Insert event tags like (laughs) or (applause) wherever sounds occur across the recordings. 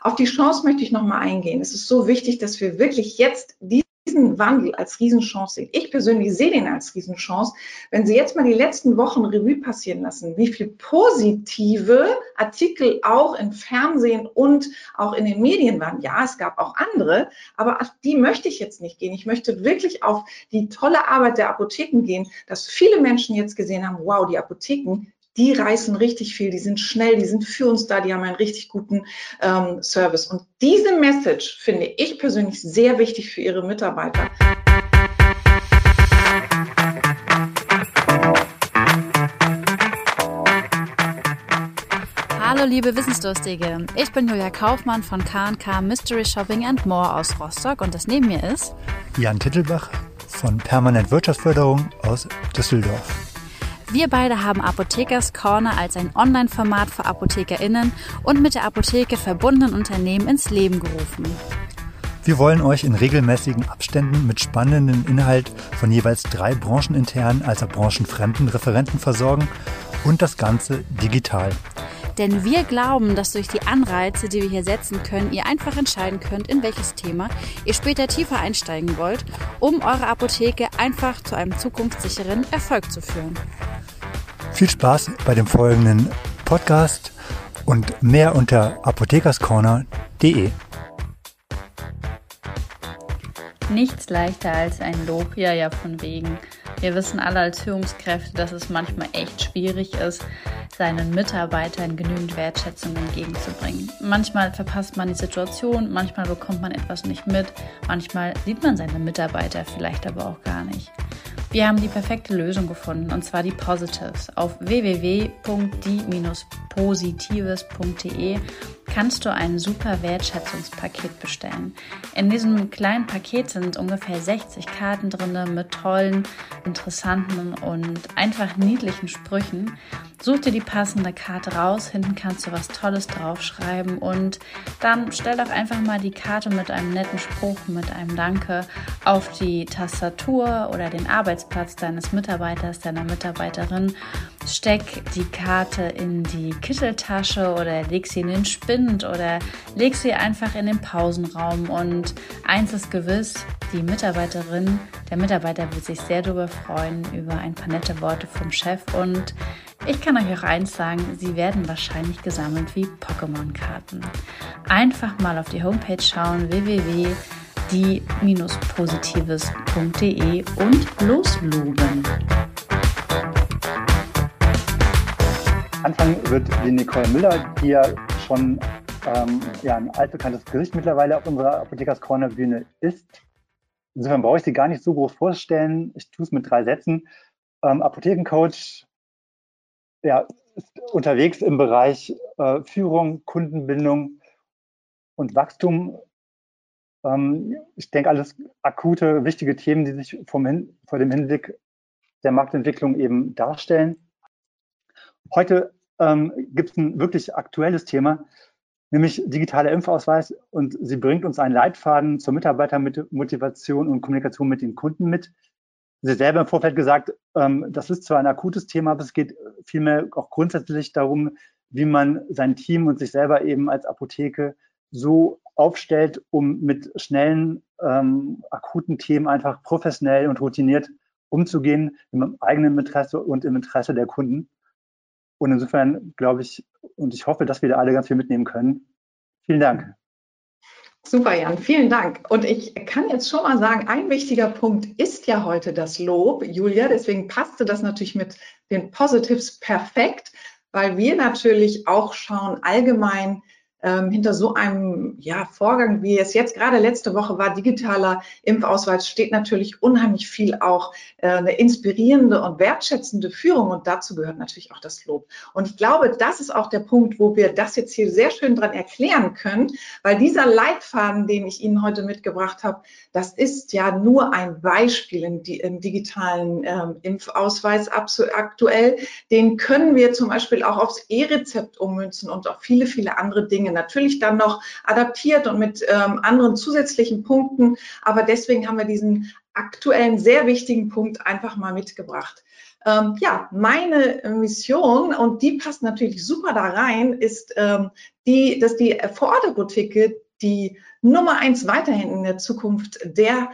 Auf die Chance möchte ich nochmal eingehen. Es ist so wichtig, dass wir wirklich jetzt die diesen Wandel als Riesenchance sehen. Ich persönlich sehe den als Riesenchance. Wenn Sie jetzt mal die letzten Wochen Revue passieren lassen, wie viel positive Artikel auch im Fernsehen und auch in den Medien waren. Ja, es gab auch andere, aber auf die möchte ich jetzt nicht gehen. Ich möchte wirklich auf die tolle Arbeit der Apotheken gehen, dass viele Menschen jetzt gesehen haben, wow, die Apotheken, die reißen richtig viel, die sind schnell, die sind für uns da, die haben einen richtig guten ähm, Service. Und diese Message finde ich persönlich sehr wichtig für Ihre Mitarbeiter. Hallo liebe Wissensdurstige, ich bin Julia Kaufmann von K&K Mystery Shopping and More aus Rostock und das neben mir ist Jan Tittelbach von Permanent Wirtschaftsförderung aus Düsseldorf. Wir beide haben Apothekers Corner als ein Online-Format für ApothekerInnen und mit der Apotheke verbundenen Unternehmen ins Leben gerufen. Wir wollen euch in regelmäßigen Abständen mit spannenden Inhalt von jeweils drei brancheninternen als auch branchenfremden Referenten versorgen und das Ganze digital. Denn wir glauben, dass durch die Anreize, die wir hier setzen können, ihr einfach entscheiden könnt, in welches Thema ihr später tiefer einsteigen wollt, um eure Apotheke einfach zu einem zukunftssicheren Erfolg zu führen. Viel Spaß bei dem folgenden Podcast und mehr unter apothekerscorner.de. Nichts leichter als ein Lob, ja, ja, von wegen. Wir wissen alle als Führungskräfte, dass es manchmal echt schwierig ist, seinen Mitarbeitern genügend Wertschätzung entgegenzubringen. Manchmal verpasst man die Situation, manchmal bekommt man etwas nicht mit, manchmal sieht man seine Mitarbeiter vielleicht aber auch gar nicht. Wir haben die perfekte Lösung gefunden, und zwar die Positives. Auf www.die-positives.de kannst du ein super Wertschätzungspaket bestellen. In diesem kleinen Paket sind ungefähr 60 Karten drin mit tollen, interessanten und einfach niedlichen Sprüchen. Such dir die passende Karte raus, hinten kannst du was Tolles draufschreiben und dann stell doch einfach mal die Karte mit einem netten Spruch, mit einem Danke auf die Tastatur oder den Arbeitsplatz deines Mitarbeiters, deiner Mitarbeiterin. Steck die Karte in die Kitteltasche oder leg sie in den Spind oder leg sie einfach in den Pausenraum und eins ist gewiss, die Mitarbeiterin, der Mitarbeiter wird sich sehr darüber freuen, über ein paar nette Worte vom Chef und ich kann euch auch eins sagen, sie werden wahrscheinlich gesammelt wie Pokémon-Karten. Einfach mal auf die Homepage schauen, www.die-positives.de und losloben. Anfangen wird die Nicole Müller, die ja schon ähm, ja, ein altbekanntes Gesicht mittlerweile auf unserer Apothekers Corner Bühne ist. Insofern brauche ich sie gar nicht so groß vorstellen. Ich tue es mit drei Sätzen. Ähm, Apothekencoach, ja, ist unterwegs im Bereich äh, Führung, Kundenbindung und Wachstum. Ähm, ich denke, alles akute, wichtige Themen, die sich vom Hin vor dem Hinblick der Marktentwicklung eben darstellen. Heute ähm, gibt es ein wirklich aktuelles Thema, nämlich digitaler Impfausweis. Und sie bringt uns einen Leitfaden zur Mitarbeitermotivation und Kommunikation mit den Kunden mit. Sie selber im Vorfeld gesagt, ähm, das ist zwar ein akutes Thema, aber es geht vielmehr auch grundsätzlich darum, wie man sein Team und sich selber eben als Apotheke so aufstellt, um mit schnellen, ähm, akuten Themen einfach professionell und routiniert umzugehen, im eigenen Interesse und im Interesse der Kunden. Und insofern glaube ich und ich hoffe, dass wir da alle ganz viel mitnehmen können. Vielen Dank. Super, Jan, vielen Dank. Und ich kann jetzt schon mal sagen, ein wichtiger Punkt ist ja heute das Lob, Julia. Deswegen passte das natürlich mit den Positives perfekt, weil wir natürlich auch schauen allgemein, ähm, hinter so einem ja, Vorgang, wie es jetzt gerade letzte Woche war, digitaler Impfausweis, steht natürlich unheimlich viel auch äh, eine inspirierende und wertschätzende Führung und dazu gehört natürlich auch das Lob. Und ich glaube, das ist auch der Punkt, wo wir das jetzt hier sehr schön dran erklären können, weil dieser Leitfaden, den ich Ihnen heute mitgebracht habe, das ist ja nur ein Beispiel im, im digitalen ähm, Impfausweis aktuell. Den können wir zum Beispiel auch aufs E-Rezept ummünzen und auf viele, viele andere Dinge Dinge natürlich dann noch adaptiert und mit ähm, anderen zusätzlichen Punkten. Aber deswegen haben wir diesen aktuellen, sehr wichtigen Punkt einfach mal mitgebracht. Ähm, ja, meine Mission, und die passt natürlich super da rein, ist, ähm, die, dass die Vorortapotheke die Nummer eins weiterhin in der Zukunft der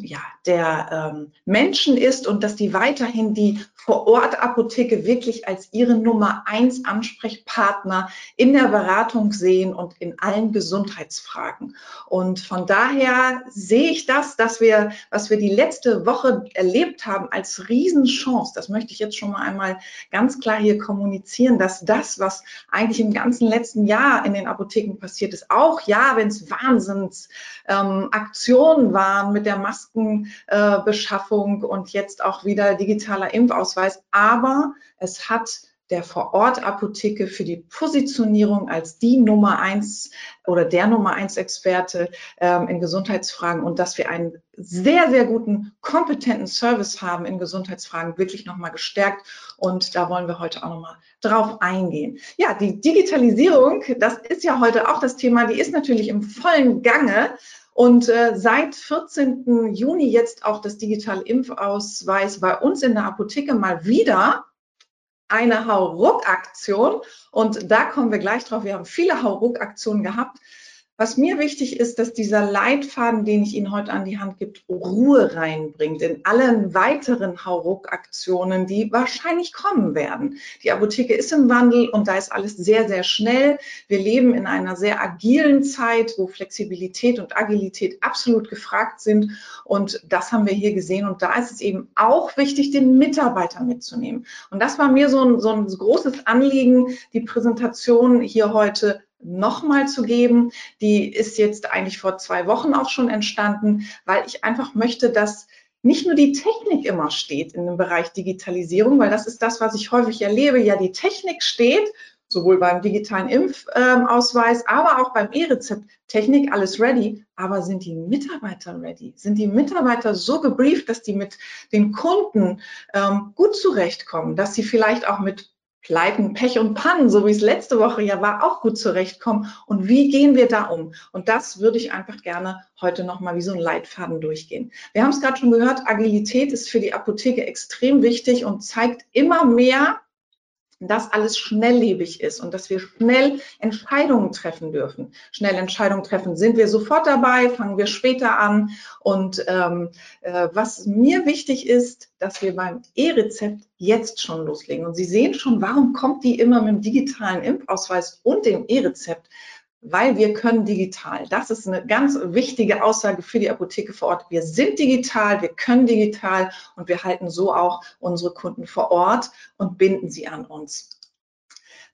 ja, der ähm, Menschen ist und dass die weiterhin die Vor-Ort-Apotheke wirklich als ihre Nummer eins Ansprechpartner in der Beratung sehen und in allen Gesundheitsfragen. Und von daher sehe ich das, dass wir, was wir die letzte Woche erlebt haben, als Riesenchance. Das möchte ich jetzt schon mal einmal ganz klar hier kommunizieren, dass das, was eigentlich im ganzen letzten Jahr in den Apotheken passiert ist, auch ja, wenn es Wahnsinns ähm, Aktionen waren mit der Maskenbeschaffung äh, und jetzt auch wieder digitaler Impfausweis. Aber es hat der Vor-Ort-Apotheke für die Positionierung als die Nummer eins oder der Nummer eins Experte ähm, in Gesundheitsfragen und dass wir einen sehr, sehr guten, kompetenten Service haben in Gesundheitsfragen wirklich nochmal gestärkt. Und da wollen wir heute auch nochmal drauf eingehen. Ja, die Digitalisierung, das ist ja heute auch das Thema, die ist natürlich im vollen Gange. Und äh, seit 14. Juni jetzt auch das digitale Impfausweis bei uns in der Apotheke mal wieder eine Hauruck-Aktion. Und da kommen wir gleich drauf. Wir haben viele Hauruck-Aktionen gehabt. Was mir wichtig ist, dass dieser Leitfaden, den ich Ihnen heute an die Hand gibt, Ruhe reinbringt in allen weiteren Hauruck-Aktionen, die wahrscheinlich kommen werden. Die Apotheke ist im Wandel und da ist alles sehr, sehr schnell. Wir leben in einer sehr agilen Zeit, wo Flexibilität und Agilität absolut gefragt sind. Und das haben wir hier gesehen. Und da ist es eben auch wichtig, den Mitarbeiter mitzunehmen. Und das war mir so ein, so ein großes Anliegen, die Präsentation hier heute nochmal zu geben. Die ist jetzt eigentlich vor zwei Wochen auch schon entstanden, weil ich einfach möchte, dass nicht nur die Technik immer steht in dem Bereich Digitalisierung, weil das ist das, was ich häufig erlebe. Ja, die Technik steht, sowohl beim digitalen Impfausweis, aber auch beim E-Rezept. Technik, alles ready, aber sind die Mitarbeiter ready? Sind die Mitarbeiter so gebrieft, dass die mit den Kunden ähm, gut zurechtkommen, dass sie vielleicht auch mit Pleiten, Pech und Pannen, so wie es letzte Woche ja war, auch gut zurechtkommen. Und wie gehen wir da um? Und das würde ich einfach gerne heute nochmal wie so ein Leitfaden durchgehen. Wir haben es gerade schon gehört, Agilität ist für die Apotheke extrem wichtig und zeigt immer mehr, dass alles schnelllebig ist und dass wir schnell Entscheidungen treffen dürfen. Schnell Entscheidungen treffen. Sind wir sofort dabei? Fangen wir später an? Und ähm, äh, was mir wichtig ist, dass wir beim E-Rezept jetzt schon loslegen. Und Sie sehen schon, warum kommt die immer mit dem digitalen Impfausweis und dem E-Rezept? Weil wir können digital. Das ist eine ganz wichtige Aussage für die Apotheke vor Ort. Wir sind digital, wir können digital und wir halten so auch unsere Kunden vor Ort und binden sie an uns.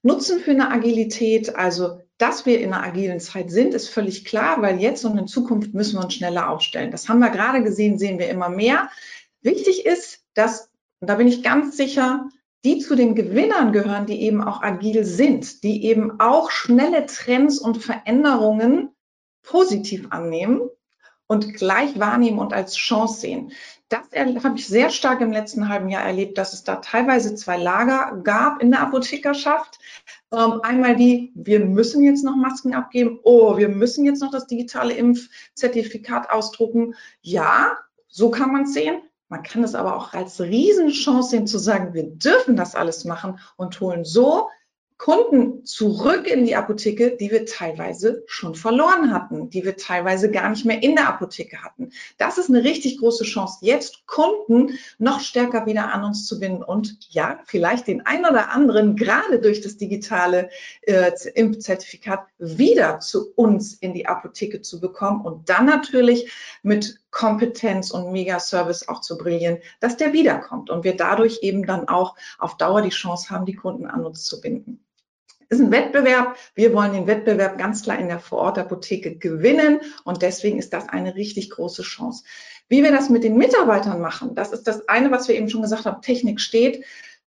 Nutzen für eine Agilität, also dass wir in einer agilen Zeit sind, ist völlig klar, weil jetzt und in Zukunft müssen wir uns schneller aufstellen. Das haben wir gerade gesehen, sehen wir immer mehr. Wichtig ist, dass, und da bin ich ganz sicher, die zu den Gewinnern gehören, die eben auch agil sind, die eben auch schnelle Trends und Veränderungen positiv annehmen und gleich wahrnehmen und als Chance sehen. Das habe ich sehr stark im letzten halben Jahr erlebt, dass es da teilweise zwei Lager gab in der Apothekerschaft. Ähm, einmal die, wir müssen jetzt noch Masken abgeben. Oh, wir müssen jetzt noch das digitale Impfzertifikat ausdrucken. Ja, so kann man es sehen. Man kann es aber auch als Riesenchance sehen, zu sagen, wir dürfen das alles machen und holen so Kunden zurück in die Apotheke, die wir teilweise schon verloren hatten, die wir teilweise gar nicht mehr in der Apotheke hatten. Das ist eine richtig große Chance, jetzt Kunden noch stärker wieder an uns zu binden und ja, vielleicht den einen oder anderen gerade durch das digitale äh, Impfzertifikat wieder zu uns in die Apotheke zu bekommen und dann natürlich mit Kompetenz und Mega-Service auch zu brillieren, dass der wiederkommt und wir dadurch eben dann auch auf Dauer die Chance haben, die Kunden an uns zu binden ist ein Wettbewerb. Wir wollen den Wettbewerb ganz klar in der Vorortapotheke gewinnen und deswegen ist das eine richtig große Chance. Wie wir das mit den Mitarbeitern machen, das ist das eine, was wir eben schon gesagt haben, Technik steht.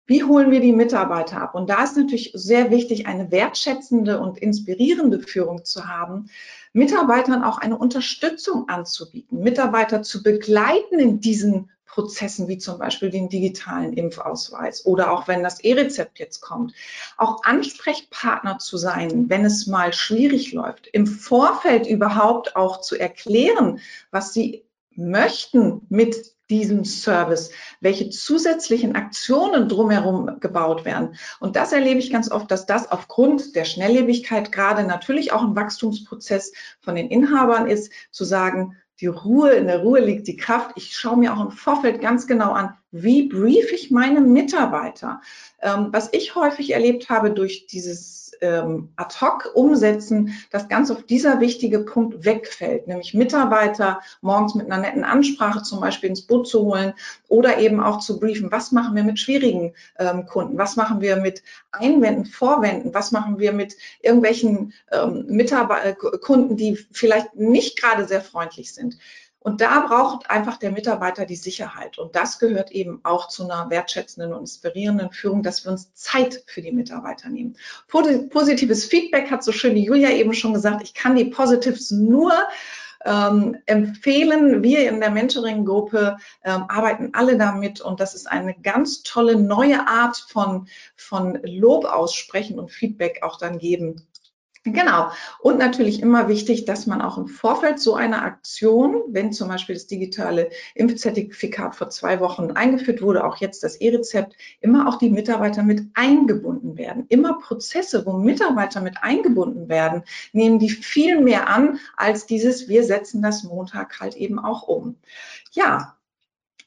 Wie holen wir die Mitarbeiter ab? Und da ist natürlich sehr wichtig, eine wertschätzende und inspirierende Führung zu haben, Mitarbeitern auch eine Unterstützung anzubieten, Mitarbeiter zu begleiten in diesen Prozessen wie zum Beispiel den digitalen Impfausweis oder auch wenn das E-Rezept jetzt kommt, auch Ansprechpartner zu sein, wenn es mal schwierig läuft, im Vorfeld überhaupt auch zu erklären, was sie möchten mit diesem Service, welche zusätzlichen Aktionen drumherum gebaut werden. Und das erlebe ich ganz oft, dass das aufgrund der Schnelllebigkeit gerade natürlich auch ein Wachstumsprozess von den Inhabern ist, zu sagen, die Ruhe, in der Ruhe liegt die Kraft. Ich schaue mir auch im Vorfeld ganz genau an, wie brief ich meine Mitarbeiter. Ähm, was ich häufig erlebt habe durch dieses ähm, ad hoc umsetzen, dass ganz auf dieser wichtige Punkt wegfällt, nämlich Mitarbeiter morgens mit einer netten Ansprache zum Beispiel ins Boot zu holen oder eben auch zu briefen, was machen wir mit schwierigen ähm, Kunden, was machen wir mit Einwänden, Vorwänden, was machen wir mit irgendwelchen ähm, Mitarbeiter, Kunden, die vielleicht nicht gerade sehr freundlich sind. Und da braucht einfach der Mitarbeiter die Sicherheit. Und das gehört eben auch zu einer wertschätzenden und inspirierenden Führung, dass wir uns Zeit für die Mitarbeiter nehmen. Positives Feedback hat so schön die Julia eben schon gesagt. Ich kann die Positives nur ähm, empfehlen. Wir in der Mentoring-Gruppe ähm, arbeiten alle damit und das ist eine ganz tolle neue Art von, von Lob aussprechen und Feedback auch dann geben Genau. Und natürlich immer wichtig, dass man auch im Vorfeld so einer Aktion, wenn zum Beispiel das digitale Impfzertifikat vor zwei Wochen eingeführt wurde, auch jetzt das E-Rezept, immer auch die Mitarbeiter mit eingebunden werden. Immer Prozesse, wo Mitarbeiter mit eingebunden werden, nehmen die viel mehr an als dieses, wir setzen das Montag halt eben auch um. Ja,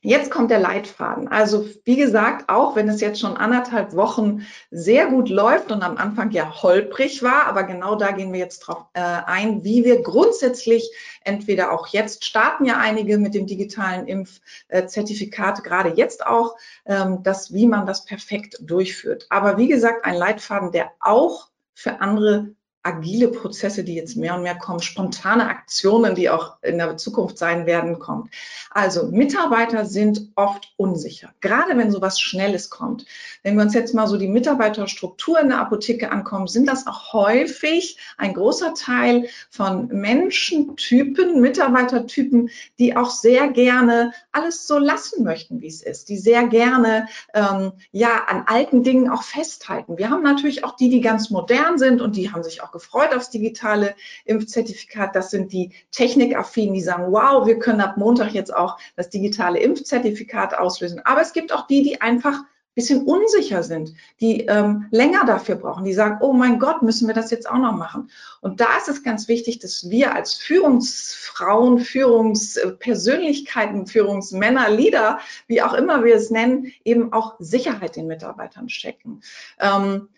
Jetzt kommt der Leitfaden. Also wie gesagt, auch wenn es jetzt schon anderthalb Wochen sehr gut läuft und am Anfang ja holprig war, aber genau da gehen wir jetzt drauf äh, ein, wie wir grundsätzlich entweder auch jetzt starten ja einige mit dem digitalen Impfzertifikat, gerade jetzt auch, ähm, dass wie man das perfekt durchführt. Aber wie gesagt, ein Leitfaden, der auch für andere agile Prozesse, die jetzt mehr und mehr kommen, spontane Aktionen, die auch in der Zukunft sein werden, kommt. Also Mitarbeiter sind oft unsicher, gerade wenn sowas Schnelles kommt. Wenn wir uns jetzt mal so die Mitarbeiterstruktur in der Apotheke ankommen, sind das auch häufig ein großer Teil von Menschentypen, Mitarbeitertypen, die auch sehr gerne alles so lassen möchten, wie es ist, die sehr gerne ähm, ja an alten Dingen auch festhalten. Wir haben natürlich auch die, die ganz modern sind und die haben sich auch gefreut aufs digitale Impfzertifikat. Das sind die Technikaffinen, die sagen, wow, wir können ab Montag jetzt auch das digitale Impfzertifikat auslösen. Aber es gibt auch die, die einfach ein bisschen unsicher sind, die ähm, länger dafür brauchen, die sagen, oh mein Gott, müssen wir das jetzt auch noch machen? Und da ist es ganz wichtig, dass wir als Führungsfrauen, Führungspersönlichkeiten, Führungsmänner, Leader, wie auch immer wir es nennen, eben auch Sicherheit den Mitarbeitern stecken. Ähm,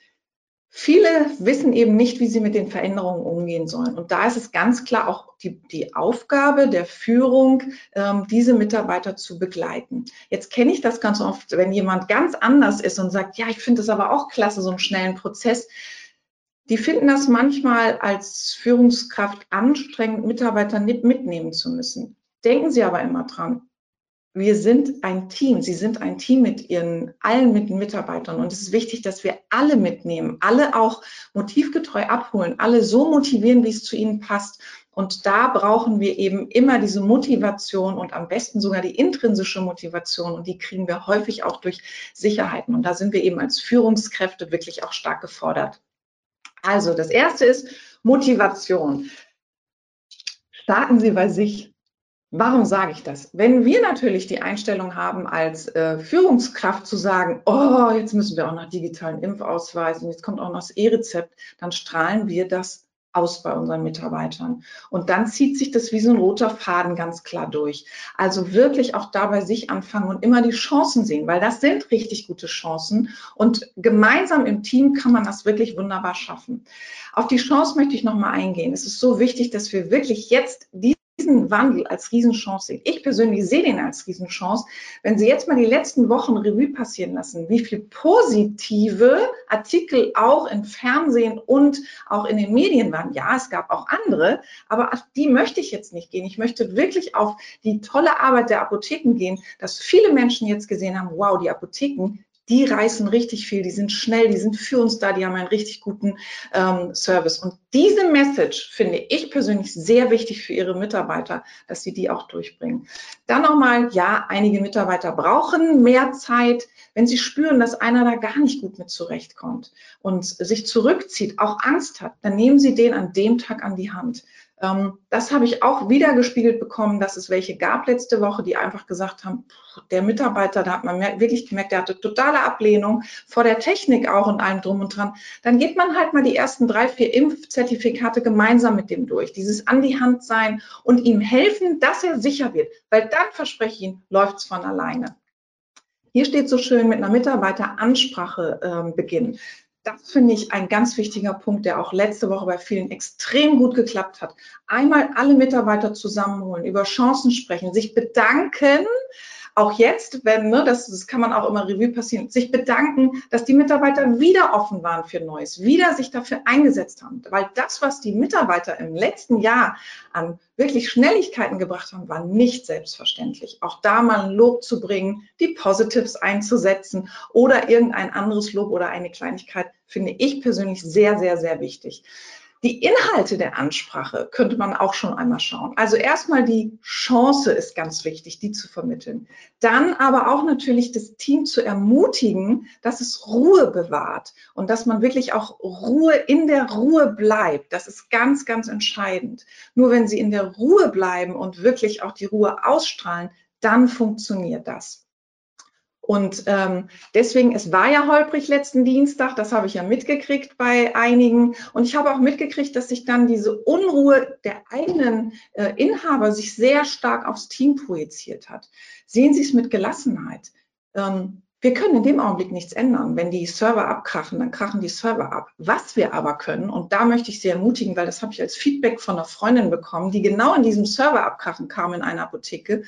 Viele wissen eben nicht, wie sie mit den Veränderungen umgehen sollen. Und da ist es ganz klar auch die, die Aufgabe der Führung, ähm, diese Mitarbeiter zu begleiten. Jetzt kenne ich das ganz oft, wenn jemand ganz anders ist und sagt, ja, ich finde das aber auch klasse, so einen schnellen Prozess. Die finden das manchmal als Führungskraft anstrengend, Mitarbeiter mitnehmen zu müssen. Denken Sie aber immer dran, wir sind ein Team. Sie sind ein Team mit ihren, allen mit Mitarbeitern. Und es ist wichtig, dass wir alle mitnehmen, alle auch motivgetreu abholen, alle so motivieren, wie es zu ihnen passt. Und da brauchen wir eben immer diese Motivation und am besten sogar die intrinsische Motivation. Und die kriegen wir häufig auch durch Sicherheiten. Und da sind wir eben als Führungskräfte wirklich auch stark gefordert. Also das erste ist Motivation. Starten Sie bei sich. Warum sage ich das? Wenn wir natürlich die Einstellung haben, als äh, Führungskraft zu sagen, oh, jetzt müssen wir auch noch digitalen Impfausweis und jetzt kommt auch noch das E-Rezept, dann strahlen wir das aus bei unseren Mitarbeitern. Und dann zieht sich das wie so ein roter Faden ganz klar durch. Also wirklich auch dabei sich anfangen und immer die Chancen sehen, weil das sind richtig gute Chancen. Und gemeinsam im Team kann man das wirklich wunderbar schaffen. Auf die Chance möchte ich nochmal eingehen. Es ist so wichtig, dass wir wirklich jetzt die Wandel als Riesenchance sehen. Ich persönlich sehe den als Riesenchance. Wenn Sie jetzt mal die letzten Wochen Revue passieren lassen, wie viel positive Artikel auch im Fernsehen und auch in den Medien waren. Ja, es gab auch andere, aber auf die möchte ich jetzt nicht gehen. Ich möchte wirklich auf die tolle Arbeit der Apotheken gehen, dass viele Menschen jetzt gesehen haben, wow, die Apotheken, die reißen richtig viel, die sind schnell, die sind für uns da, die haben einen richtig guten ähm, Service. Und diese Message finde ich persönlich sehr wichtig für Ihre Mitarbeiter, dass Sie die auch durchbringen. Dann nochmal, ja, einige Mitarbeiter brauchen mehr Zeit. Wenn Sie spüren, dass einer da gar nicht gut mit zurechtkommt und sich zurückzieht, auch Angst hat, dann nehmen Sie den an dem Tag an die Hand das habe ich auch wieder gespiegelt bekommen, dass es welche gab letzte Woche, die einfach gesagt haben, der Mitarbeiter, da hat man wirklich gemerkt, der hatte totale Ablehnung vor der Technik auch und allem drum und dran. Dann geht man halt mal die ersten drei, vier Impfzertifikate gemeinsam mit dem durch. Dieses an die Hand sein und ihm helfen, dass er sicher wird. Weil dann verspreche ich Ihnen, läuft es von alleine. Hier steht so schön mit einer Mitarbeiteransprache äh, beginnen das finde ich ein ganz wichtiger Punkt, der auch letzte Woche bei vielen extrem gut geklappt hat. Einmal alle Mitarbeiter zusammenholen, über Chancen sprechen, sich bedanken auch jetzt, wenn, ne, das, das kann man auch immer Revue passieren, sich bedanken, dass die Mitarbeiter wieder offen waren für Neues, wieder sich dafür eingesetzt haben. Weil das, was die Mitarbeiter im letzten Jahr an wirklich Schnelligkeiten gebracht haben, war nicht selbstverständlich. Auch da mal ein Lob zu bringen, die Positives einzusetzen oder irgendein anderes Lob oder eine Kleinigkeit, finde ich persönlich sehr, sehr, sehr wichtig. Die Inhalte der Ansprache könnte man auch schon einmal schauen. Also erstmal die Chance ist ganz wichtig, die zu vermitteln. Dann aber auch natürlich das Team zu ermutigen, dass es Ruhe bewahrt und dass man wirklich auch Ruhe in der Ruhe bleibt. Das ist ganz, ganz entscheidend. Nur wenn Sie in der Ruhe bleiben und wirklich auch die Ruhe ausstrahlen, dann funktioniert das. Und ähm, deswegen, es war ja holprig letzten Dienstag, das habe ich ja mitgekriegt bei einigen. Und ich habe auch mitgekriegt, dass sich dann diese Unruhe der eigenen äh, Inhaber sich sehr stark aufs Team projiziert hat. Sehen Sie es mit Gelassenheit. Ähm, wir können in dem Augenblick nichts ändern. Wenn die Server abkrachen, dann krachen die Server ab. Was wir aber können, und da möchte ich Sie ermutigen, weil das habe ich als Feedback von einer Freundin bekommen, die genau in diesem Server abkrachen kam in einer Apotheke,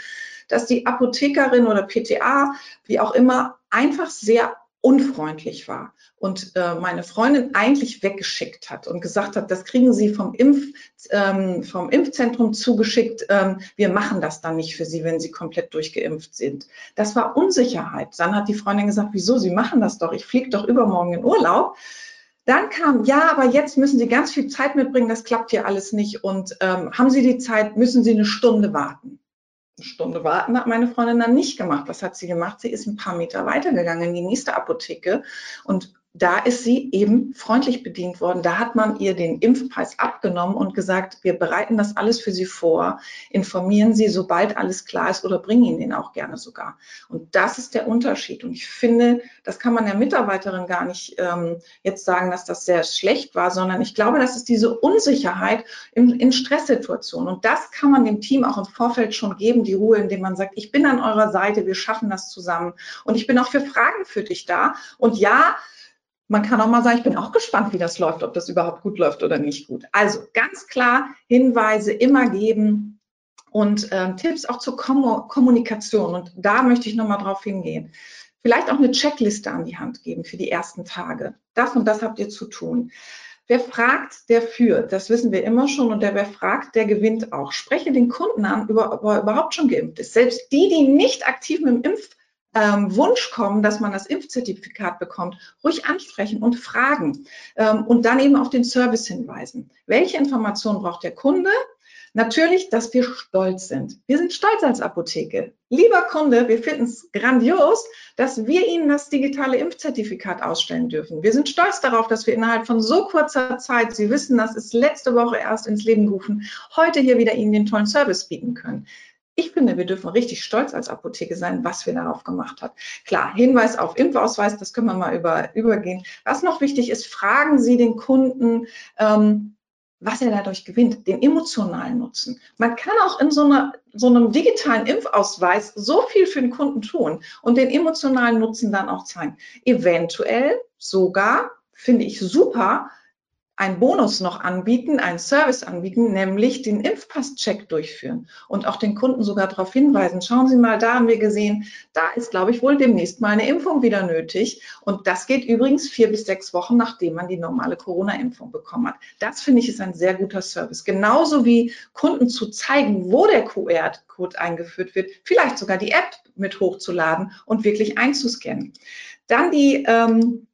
dass die Apothekerin oder PTA, wie auch immer, einfach sehr unfreundlich war und äh, meine Freundin eigentlich weggeschickt hat und gesagt hat, das kriegen Sie vom, Impf, ähm, vom Impfzentrum zugeschickt, ähm, wir machen das dann nicht für Sie, wenn Sie komplett durchgeimpft sind. Das war Unsicherheit. Dann hat die Freundin gesagt, wieso, Sie machen das doch, ich fliege doch übermorgen in Urlaub. Dann kam, ja, aber jetzt müssen Sie ganz viel Zeit mitbringen, das klappt hier alles nicht. Und ähm, haben Sie die Zeit, müssen Sie eine Stunde warten. Stunde warten hat meine Freundin dann nicht gemacht. Was hat sie gemacht? Sie ist ein paar Meter weitergegangen in die nächste Apotheke und da ist sie eben freundlich bedient worden. Da hat man ihr den Impfpreis abgenommen und gesagt, wir bereiten das alles für Sie vor, informieren Sie, sobald alles klar ist oder bringen Ihnen den auch gerne sogar. Und das ist der Unterschied. Und ich finde, das kann man der Mitarbeiterin gar nicht ähm, jetzt sagen, dass das sehr schlecht war, sondern ich glaube, das ist diese Unsicherheit in, in Stresssituationen. Und das kann man dem Team auch im Vorfeld schon geben, die Ruhe, indem man sagt, ich bin an eurer Seite, wir schaffen das zusammen. Und ich bin auch für Fragen für dich da. Und ja, man kann auch mal sagen, ich bin auch gespannt, wie das läuft, ob das überhaupt gut läuft oder nicht gut. Also ganz klar Hinweise immer geben und äh, Tipps auch zur Kom Kommunikation. Und da möchte ich nochmal drauf hingehen. Vielleicht auch eine Checkliste an die Hand geben für die ersten Tage. Das und das habt ihr zu tun. Wer fragt, der führt. Das wissen wir immer schon. Und der, wer fragt, der gewinnt auch. Spreche den Kunden an, ob er überhaupt schon geimpft ist. Selbst die, die nicht aktiv mit dem Impf ähm, Wunsch kommen, dass man das Impfzertifikat bekommt, ruhig ansprechen und fragen ähm, und dann eben auf den Service hinweisen. Welche Informationen braucht der Kunde? Natürlich, dass wir stolz sind. Wir sind stolz als Apotheke. Lieber Kunde, wir finden es grandios, dass wir Ihnen das digitale Impfzertifikat ausstellen dürfen. Wir sind stolz darauf, dass wir innerhalb von so kurzer Zeit, Sie wissen, das ist letzte Woche erst ins Leben gerufen, heute hier wieder Ihnen den tollen Service bieten können ich finde, wir dürfen richtig stolz als Apotheke sein, was wir darauf gemacht haben. Klar, Hinweis auf Impfausweis, das können wir mal über, übergehen. Was noch wichtig ist, fragen Sie den Kunden, ähm, was er dadurch gewinnt, den emotionalen Nutzen. Man kann auch in so, einer, so einem digitalen Impfausweis so viel für den Kunden tun und den emotionalen Nutzen dann auch zeigen. Eventuell sogar, finde ich super, einen Bonus noch anbieten, einen Service anbieten, nämlich den Impfpass-Check durchführen und auch den Kunden sogar darauf hinweisen, schauen Sie mal, da haben wir gesehen, da ist, glaube ich, wohl demnächst mal eine Impfung wieder nötig. Und das geht übrigens vier bis sechs Wochen, nachdem man die normale Corona-Impfung bekommen hat. Das finde ich ist ein sehr guter Service. Genauso wie Kunden zu zeigen, wo der QR-Code eingeführt wird, vielleicht sogar die App mit hochzuladen und wirklich einzuscannen. Dann die ähm,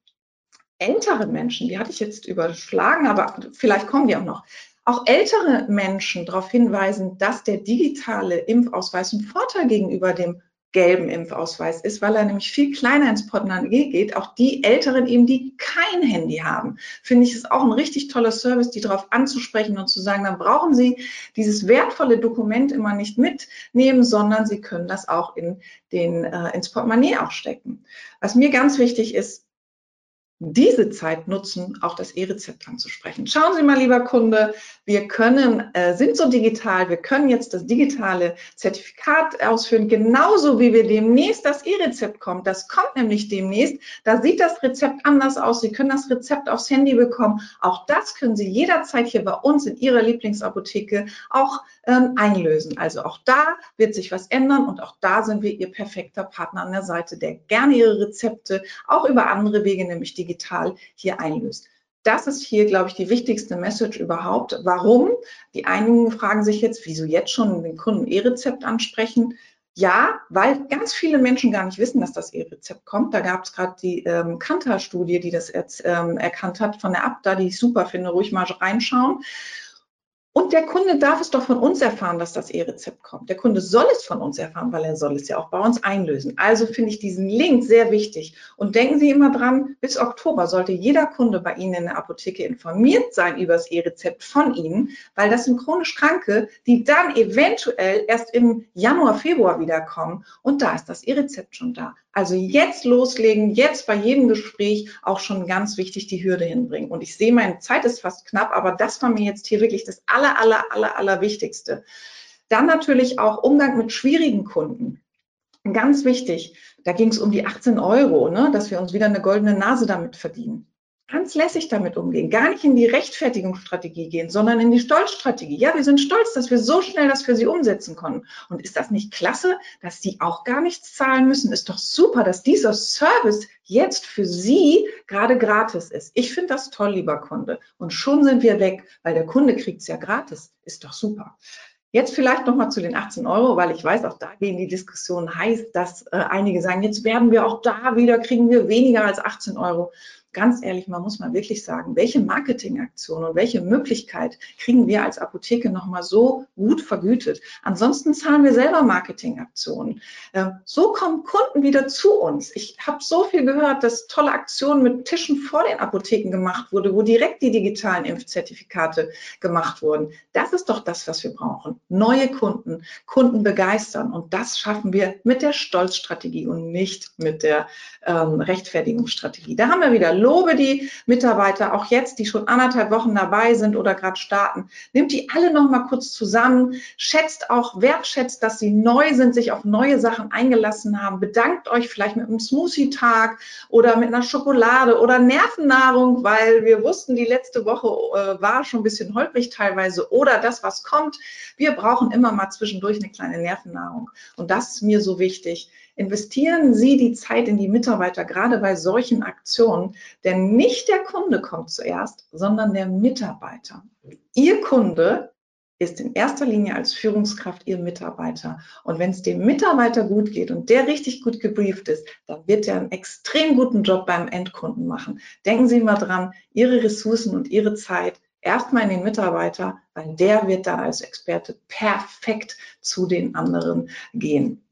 ältere Menschen, die hatte ich jetzt überschlagen, aber vielleicht kommen die auch noch, auch ältere Menschen darauf hinweisen, dass der digitale Impfausweis einen Vorteil gegenüber dem gelben Impfausweis ist, weil er nämlich viel kleiner ins Portemonnaie geht. Auch die Älteren eben, die kein Handy haben, finde ich es auch ein richtig toller Service, die darauf anzusprechen und zu sagen, dann brauchen Sie dieses wertvolle Dokument immer nicht mitnehmen, sondern Sie können das auch in den, äh, ins Portemonnaie auch stecken. Was mir ganz wichtig ist, diese Zeit nutzen, auch das E-Rezept anzusprechen. Schauen Sie mal, lieber Kunde, wir können, äh, sind so digital, wir können jetzt das digitale Zertifikat ausführen, genauso wie wir demnächst das E-Rezept kommt. Das kommt nämlich demnächst. Da sieht das Rezept anders aus. Sie können das Rezept aufs Handy bekommen. Auch das können Sie jederzeit hier bei uns in Ihrer Lieblingsapotheke auch ähm, einlösen. Also auch da wird sich was ändern und auch da sind wir Ihr perfekter Partner an der Seite, der gerne Ihre Rezepte auch über andere Wege, nämlich die digital hier einlöst. Das ist hier, glaube ich, die wichtigste Message überhaupt. Warum? Die einigen fragen sich jetzt, wieso jetzt schon den Kunden E-Rezept ansprechen? Ja, weil ganz viele Menschen gar nicht wissen, dass das E-Rezept kommt. Da gab es gerade die ähm, Kantar-Studie, die das jetzt, ähm, erkannt hat von der Abda, die ich super finde, ruhig mal reinschauen. Und der Kunde darf es doch von uns erfahren, dass das E-Rezept kommt. Der Kunde soll es von uns erfahren, weil er soll es ja auch bei uns einlösen. Also finde ich diesen Link sehr wichtig. Und denken Sie immer dran, bis Oktober sollte jeder Kunde bei Ihnen in der Apotheke informiert sein über das E-Rezept von Ihnen, weil das sind chronisch Kranke, die dann eventuell erst im Januar, Februar wiederkommen. Und da ist das E-Rezept schon da. Also jetzt loslegen, jetzt bei jedem Gespräch auch schon ganz wichtig die Hürde hinbringen. Und ich sehe, meine Zeit ist fast knapp, aber das war mir jetzt hier wirklich das aller, aller, aller, aller Wichtigste. Dann natürlich auch Umgang mit schwierigen Kunden. Ganz wichtig, da ging es um die 18 Euro, ne, dass wir uns wieder eine goldene Nase damit verdienen ganz lässig damit umgehen, gar nicht in die Rechtfertigungsstrategie gehen, sondern in die Stolzstrategie. Ja, wir sind stolz, dass wir so schnell das für sie umsetzen konnten. Und ist das nicht klasse, dass sie auch gar nichts zahlen müssen? Ist doch super, dass dieser Service jetzt für sie gerade gratis ist. Ich finde das toll, lieber Kunde. Und schon sind wir weg, weil der Kunde kriegt es ja gratis. Ist doch super. Jetzt vielleicht noch mal zu den 18 Euro, weil ich weiß, auch da gehen die Diskussionen heiß, dass äh, einige sagen, jetzt werden wir auch da wieder, kriegen wir weniger als 18 Euro ganz ehrlich, man muss mal wirklich sagen, welche Marketingaktion und welche Möglichkeit kriegen wir als Apotheke nochmal so gut vergütet? Ansonsten zahlen wir selber Marketingaktionen. Ähm, so kommen Kunden wieder zu uns. Ich habe so viel gehört, dass tolle Aktionen mit Tischen vor den Apotheken gemacht wurde, wo direkt die digitalen Impfzertifikate gemacht wurden. Das ist doch das, was wir brauchen. Neue Kunden, Kunden begeistern. Und das schaffen wir mit der Stolzstrategie und nicht mit der ähm, Rechtfertigungsstrategie. Da haben wir wieder lobe die Mitarbeiter, auch jetzt, die schon anderthalb Wochen dabei sind oder gerade starten. Nimmt die alle noch mal kurz zusammen, schätzt auch, wertschätzt, dass sie neu sind, sich auf neue Sachen eingelassen haben. Bedankt euch vielleicht mit einem Smoothie-Tag oder mit einer Schokolade oder Nervennahrung, weil wir wussten, die letzte Woche äh, war schon ein bisschen holprig teilweise oder das, was kommt. Wir brauchen immer mal zwischendurch eine kleine Nervennahrung. Und das ist mir so wichtig investieren Sie die Zeit in die Mitarbeiter, gerade bei solchen Aktionen, denn nicht der Kunde kommt zuerst, sondern der Mitarbeiter. Ihr Kunde ist in erster Linie als Führungskraft Ihr Mitarbeiter. Und wenn es dem Mitarbeiter gut geht und der richtig gut gebrieft ist, dann wird er einen extrem guten Job beim Endkunden machen. Denken Sie mal dran, Ihre Ressourcen und Ihre Zeit erstmal in den Mitarbeiter, weil der wird dann als Experte perfekt zu den anderen gehen.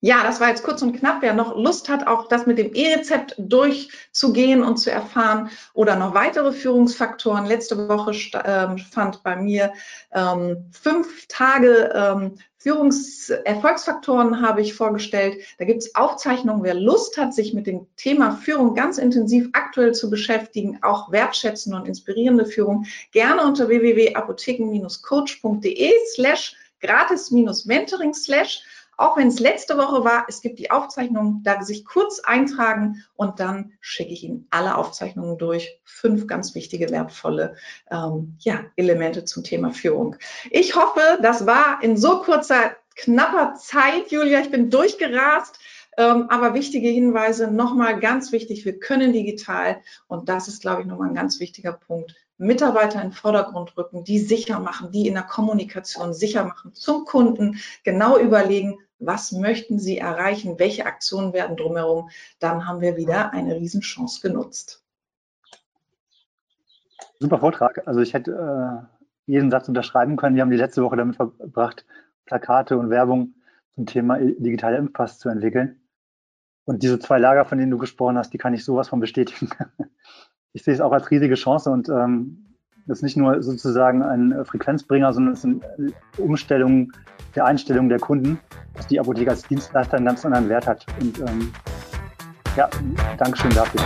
Ja, das war jetzt kurz und knapp. Wer noch Lust hat, auch das mit dem E-Rezept durchzugehen und zu erfahren oder noch weitere Führungsfaktoren. Letzte Woche ähm, fand bei mir ähm, fünf Tage ähm, Führungserfolgsfaktoren habe ich vorgestellt. Da gibt es Aufzeichnungen. Wer Lust hat, sich mit dem Thema Führung ganz intensiv aktuell zu beschäftigen, auch wertschätzende und inspirierende Führung, gerne unter www.apotheken-coach.de slash gratis-mentoring slash auch wenn es letzte Woche war, es gibt die Aufzeichnung, da sich kurz eintragen und dann schicke ich Ihnen alle Aufzeichnungen durch. Fünf ganz wichtige, wertvolle ähm, ja, Elemente zum Thema Führung. Ich hoffe, das war in so kurzer, knapper Zeit, Julia, ich bin durchgerast. Ähm, aber wichtige Hinweise, nochmal ganz wichtig, wir können digital und das ist, glaube ich, nochmal ein ganz wichtiger Punkt. Mitarbeiter in den Vordergrund rücken, die sicher machen, die in der Kommunikation sicher machen zum Kunden, genau überlegen, was möchten Sie erreichen, welche Aktionen werden drumherum, dann haben wir wieder eine Riesenchance genutzt. Super Vortrag. Also ich hätte äh, jeden Satz unterschreiben können. Wir haben die letzte Woche damit verbracht, Plakate und Werbung zum Thema digitaler Impfpass zu entwickeln. Und diese zwei Lager, von denen du gesprochen hast, die kann ich sowas von bestätigen. (laughs) ich sehe es auch als riesige Chance und ähm, ist nicht nur sozusagen ein Frequenzbringer, sondern es ist eine Umstellung der Einstellung der Kunden, dass die Apotheke als Dienstleister einen ganz anderen Wert hat. Und ähm, ja, Dankeschön dafür.